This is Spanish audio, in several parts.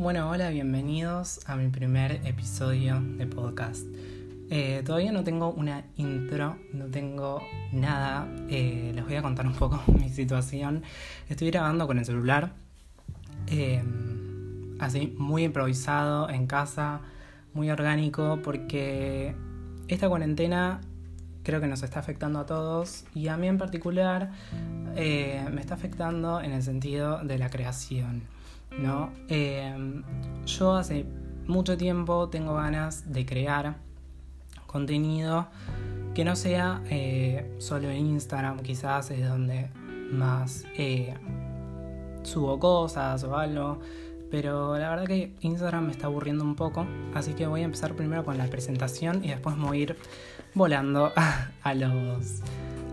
Bueno, hola, bienvenidos a mi primer episodio de podcast. Eh, todavía no tengo una intro, no tengo nada. Eh, les voy a contar un poco mi situación. Estoy grabando con el celular, eh, así muy improvisado en casa, muy orgánico, porque esta cuarentena creo que nos está afectando a todos y a mí en particular me está afectando en el sentido de la creación. ¿No? Em, yo hace mucho tiempo tengo ganas de crear contenido que no sea eh, solo en Instagram, quizás es donde más eh, subo cosas o algo. Pero la verdad que Instagram me está aburriendo un poco, así que voy a empezar primero con la presentación y después me voy a ir volando a, los,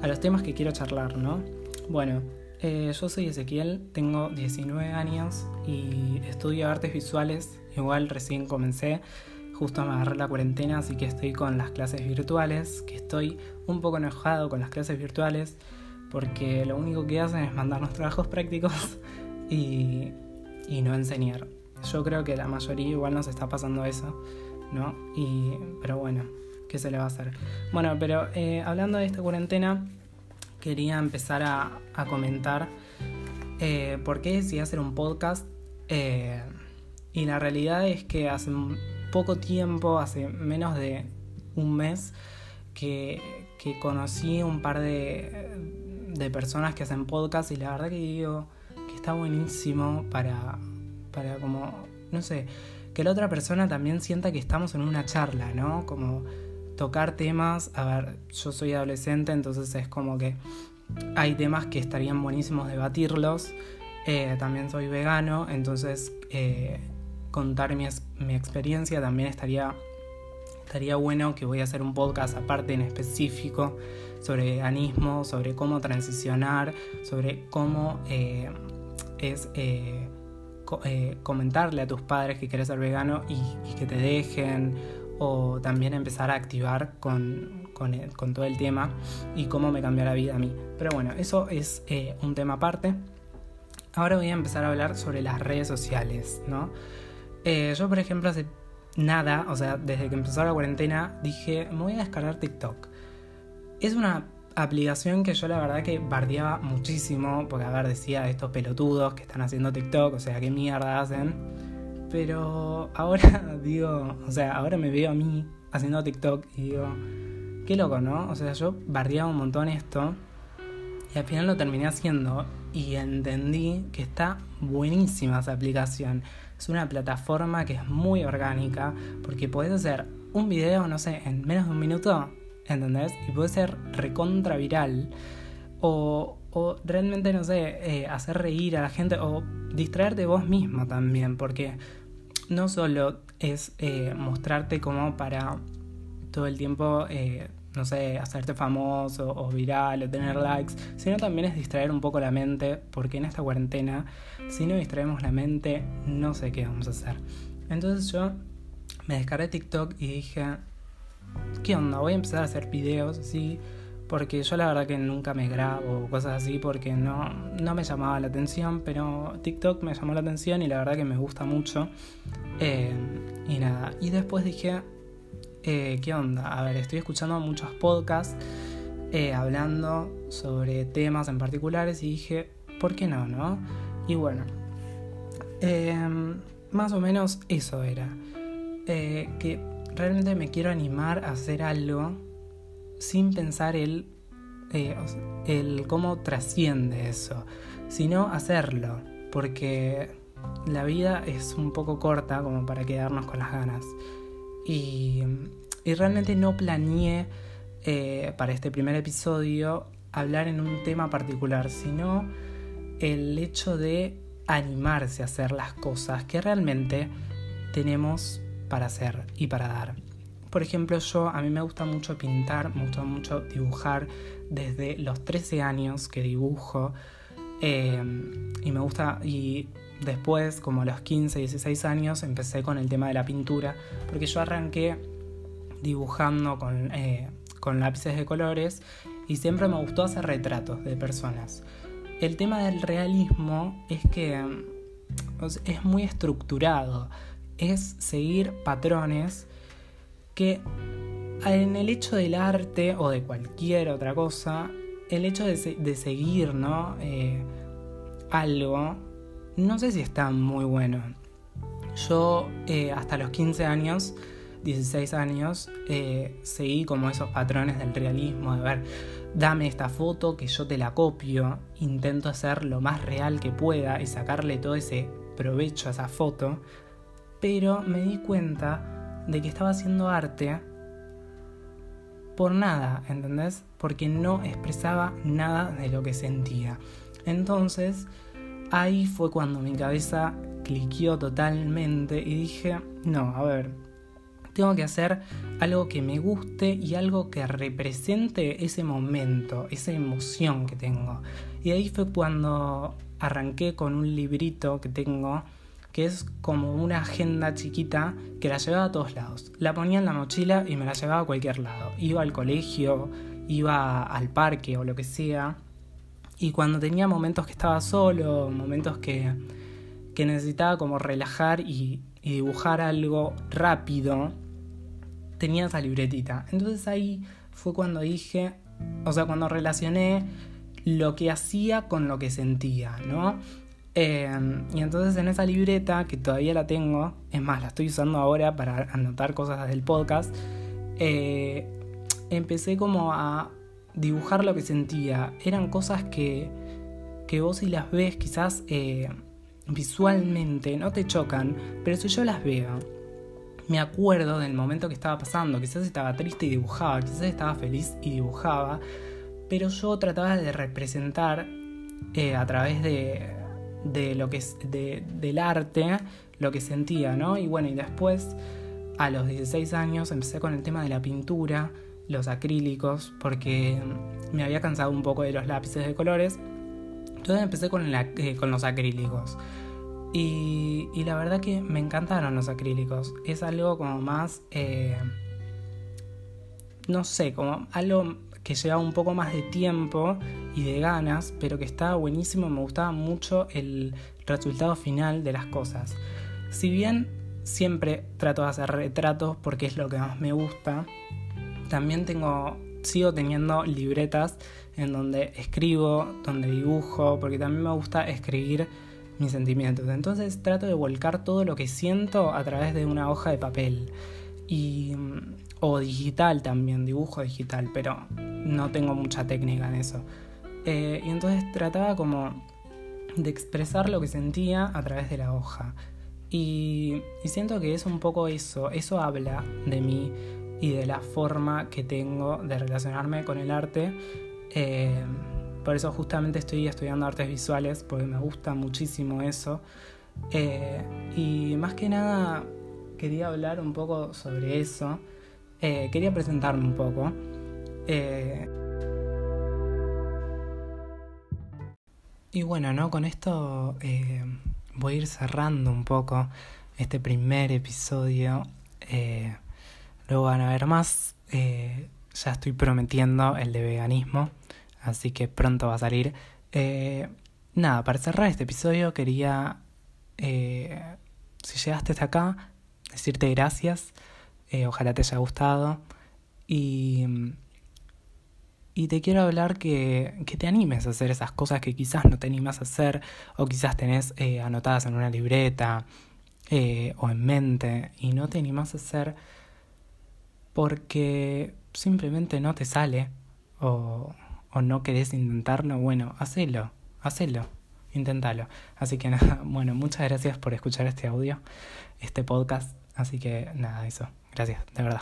a los temas que quiero charlar, ¿no? Bueno, eh, yo soy Ezequiel, tengo 19 años y estudio artes visuales. Igual recién comencé, justo me agarré la cuarentena, así que estoy con las clases virtuales, que estoy un poco enojado con las clases virtuales, porque lo único que hacen es mandarnos trabajos prácticos y, y no enseñar. Yo creo que la mayoría igual nos está pasando eso, ¿no? Y, pero bueno, ¿qué se le va a hacer? Bueno, pero eh, hablando de esta cuarentena, quería empezar a, comentar eh, por qué decidí hacer un podcast. Eh, y la realidad es que hace poco tiempo, hace menos de un mes, que, conocí un par de, de, personas que hacen podcast y la verdad que digo que está buenísimo para, para como, no sé, que la otra persona también sienta que estamos en una charla, ¿no? Como tocar temas, a ver, yo soy adolescente, entonces es como que hay temas que estarían buenísimos debatirlos. Eh, también soy vegano, entonces eh, contar mi, mi, experiencia también estaría, estaría bueno que voy a hacer un podcast aparte en específico sobre veganismo, sobre cómo transicionar, sobre cómo eh, es comentarle a tus padres que quieres ser vegano y, y que te dejen o también empezar a activar con, con, todo el tema y cómo me cambió la vida a mí. Pero bueno, eso es eh, un tema aparte. Ahora voy a empezar a hablar sobre las redes sociales, ¿no? Eh, yo, por ejemplo, hace nada, o sea, desde que empezó la cuarentena, dije, me voy a descargar TikTok. Es una aplicación que yo la verdad que bardeaba muchísimo, porque a ver, decía estos pelotudos que están haciendo TikTok, o sea, qué mierda hacen. Pero ahora digo, o sea, ahora me veo a mí haciendo TikTok y digo, qué loco, ¿no? O sea, yo barriaba un montón esto y al final lo terminé haciendo y entendí que está buenísima esa aplicación. Es una plataforma que es muy orgánica porque podés hacer un video, no sé, en menos de un minuto, ¿entendés? Y puede ser recontra viral o, o realmente, no sé, eh, hacer reír a la gente o distraerte vos mismo también, porque no solo es eh, mostrarte como para todo el tiempo, eh, no sé, hacerte famoso o viral o tener likes, sino también es distraer un poco la mente, porque en esta cuarentena, si no distraemos la mente, no sé qué vamos a hacer. Entonces yo me descargué TikTok y dije, ¿qué onda? Voy a empezar a hacer videos así porque yo la verdad que nunca me grabo cosas así porque no, no me llamaba la atención, pero TikTok me llamó la atención y la verdad que me gusta mucho. Eh, y nada, y después dije, eh, ¿qué onda? A ver, estoy escuchando muchos podcasts eh, hablando sobre temas en particulares y dije, ¿por qué no, no? Y bueno, más o menos eso era. que realmente me quiero animar a hacer algo sin pensar el, eh, el cómo trasciende eso, sino hacerlo, porque la vida es un poco corta como para quedarnos con las ganas. Y, realmente no planeé eh, para este primer episodio hablar en un tema particular, sino el hecho de animarse a hacer las cosas que realmente tenemos para hacer y para dar. Por ejemplo, yo a mí me gusta mucho pintar, me gusta mucho dibujar desde los 13 años que dibujo eh, y me gusta y después como a los 15, 16 años empecé con el tema de la pintura porque yo arranqué dibujando con, eh, con lápices de colores y siempre me gustó hacer retratos de personas. El tema del realismo es que es muy estructurado, es seguir patrones que en el hecho del arte o de cualquier otra cosa, el hecho de, seguir ¿no? Eh, algo, no sé si está muy bueno. Yo eh, hasta los 15 años, 16 años, eh, seguí como esos patrones del realismo, de ver, dame esta foto que yo te la copio, intento hacer lo más real que pueda y sacarle todo ese provecho a esa foto, pero me di cuenta de que estaba haciendo arte por nada, ¿entendés? Porque no expresaba nada de lo que sentía. Entonces, ahí fue cuando mi cabeza cliqueó totalmente y dije, no, a ver, tengo que hacer algo que me guste y algo que represente ese momento, esa emoción que tengo. Y ahí fue cuando arranqué con un librito que tengo que es como una agenda chiquita que la llevaba a todos lados. La ponía en la mochila y me la llevaba a cualquier lado. Iba al colegio, iba al parque o lo que sea. Y cuando tenía momentos que estaba solo, momentos que, que necesitaba como relajar y, y dibujar algo rápido, tenía esa libretita. Entonces ahí fue cuando dije, o sea, cuando relacioné lo que hacía con lo que sentía, ¿no? Em, y entonces en esa libreta, que todavía la tengo, es más, la estoy usando ahora para anotar cosas del podcast, eh, empecé como a dibujar lo que sentía. Eran cosas que, que vos si las ves quizás eh, visualmente no te chocan, pero si yo las veo, me acuerdo del momento que estaba pasando. Quizás estaba triste y dibujaba, quizás estaba feliz y dibujaba, pero yo trataba de representar eh, a través de de lo que es de, del arte, lo que sentía, ¿no? Y bueno, y después, a los 16 años, empecé con el tema de la pintura, los acrílicos, porque me había cansado un poco de los lápices de colores. Entonces empecé con, eh, los acrílicos. Y, y, la verdad que me encantaron los acrílicos. Es algo como más... Eh, no sé, como algo que lleva un poco más de tiempo y de ganas, pero que estaba buenísimo, me gustaba mucho el resultado final de las cosas. Si bien siempre trato de hacer retratos porque es lo que más me gusta, también tengo, sigo teniendo libretas en donde escribo, donde dibujo, porque también me gusta escribir mis sentimientos. Entonces trato de volcar todo lo que siento a través de una hoja de papel. Y o digital también, dibujo digital, pero no tengo mucha técnica en eso. Eh, y entonces trataba como de expresar lo que sentía a través de la hoja. Y, siento que es un poco eso, eso habla de mí y de la forma que tengo de relacionarme con el arte. Eh, por eso justamente estoy estudiando artes visuales, porque me gusta muchísimo eso. Eh, y más que nada quería hablar un poco sobre eso. Quería presentarme un poco. Eh, y bueno, ¿no? Con esto eh, voy a ir cerrando un poco este primer episodio. luego van a ver más. ya estoy prometiendo el de veganismo. Así que pronto va a salir. nada, para cerrar este episodio quería, si llegaste hasta acá, decirte gracias. Eh, ojalá te haya gustado. Y, y te quiero hablar que, que, te animes a hacer esas cosas que quizás no te animas a hacer o quizás tenés eh, anotadas en una libreta eh, o en mente y no te animas a hacer porque simplemente no te sale o, o no querés intentarlo. Bueno, hacelo, hacelo, inténtalo. Así que nada, bueno, muchas gracias por escuchar este audio, este podcast. Así que nada, eso. Gracias, de verdad.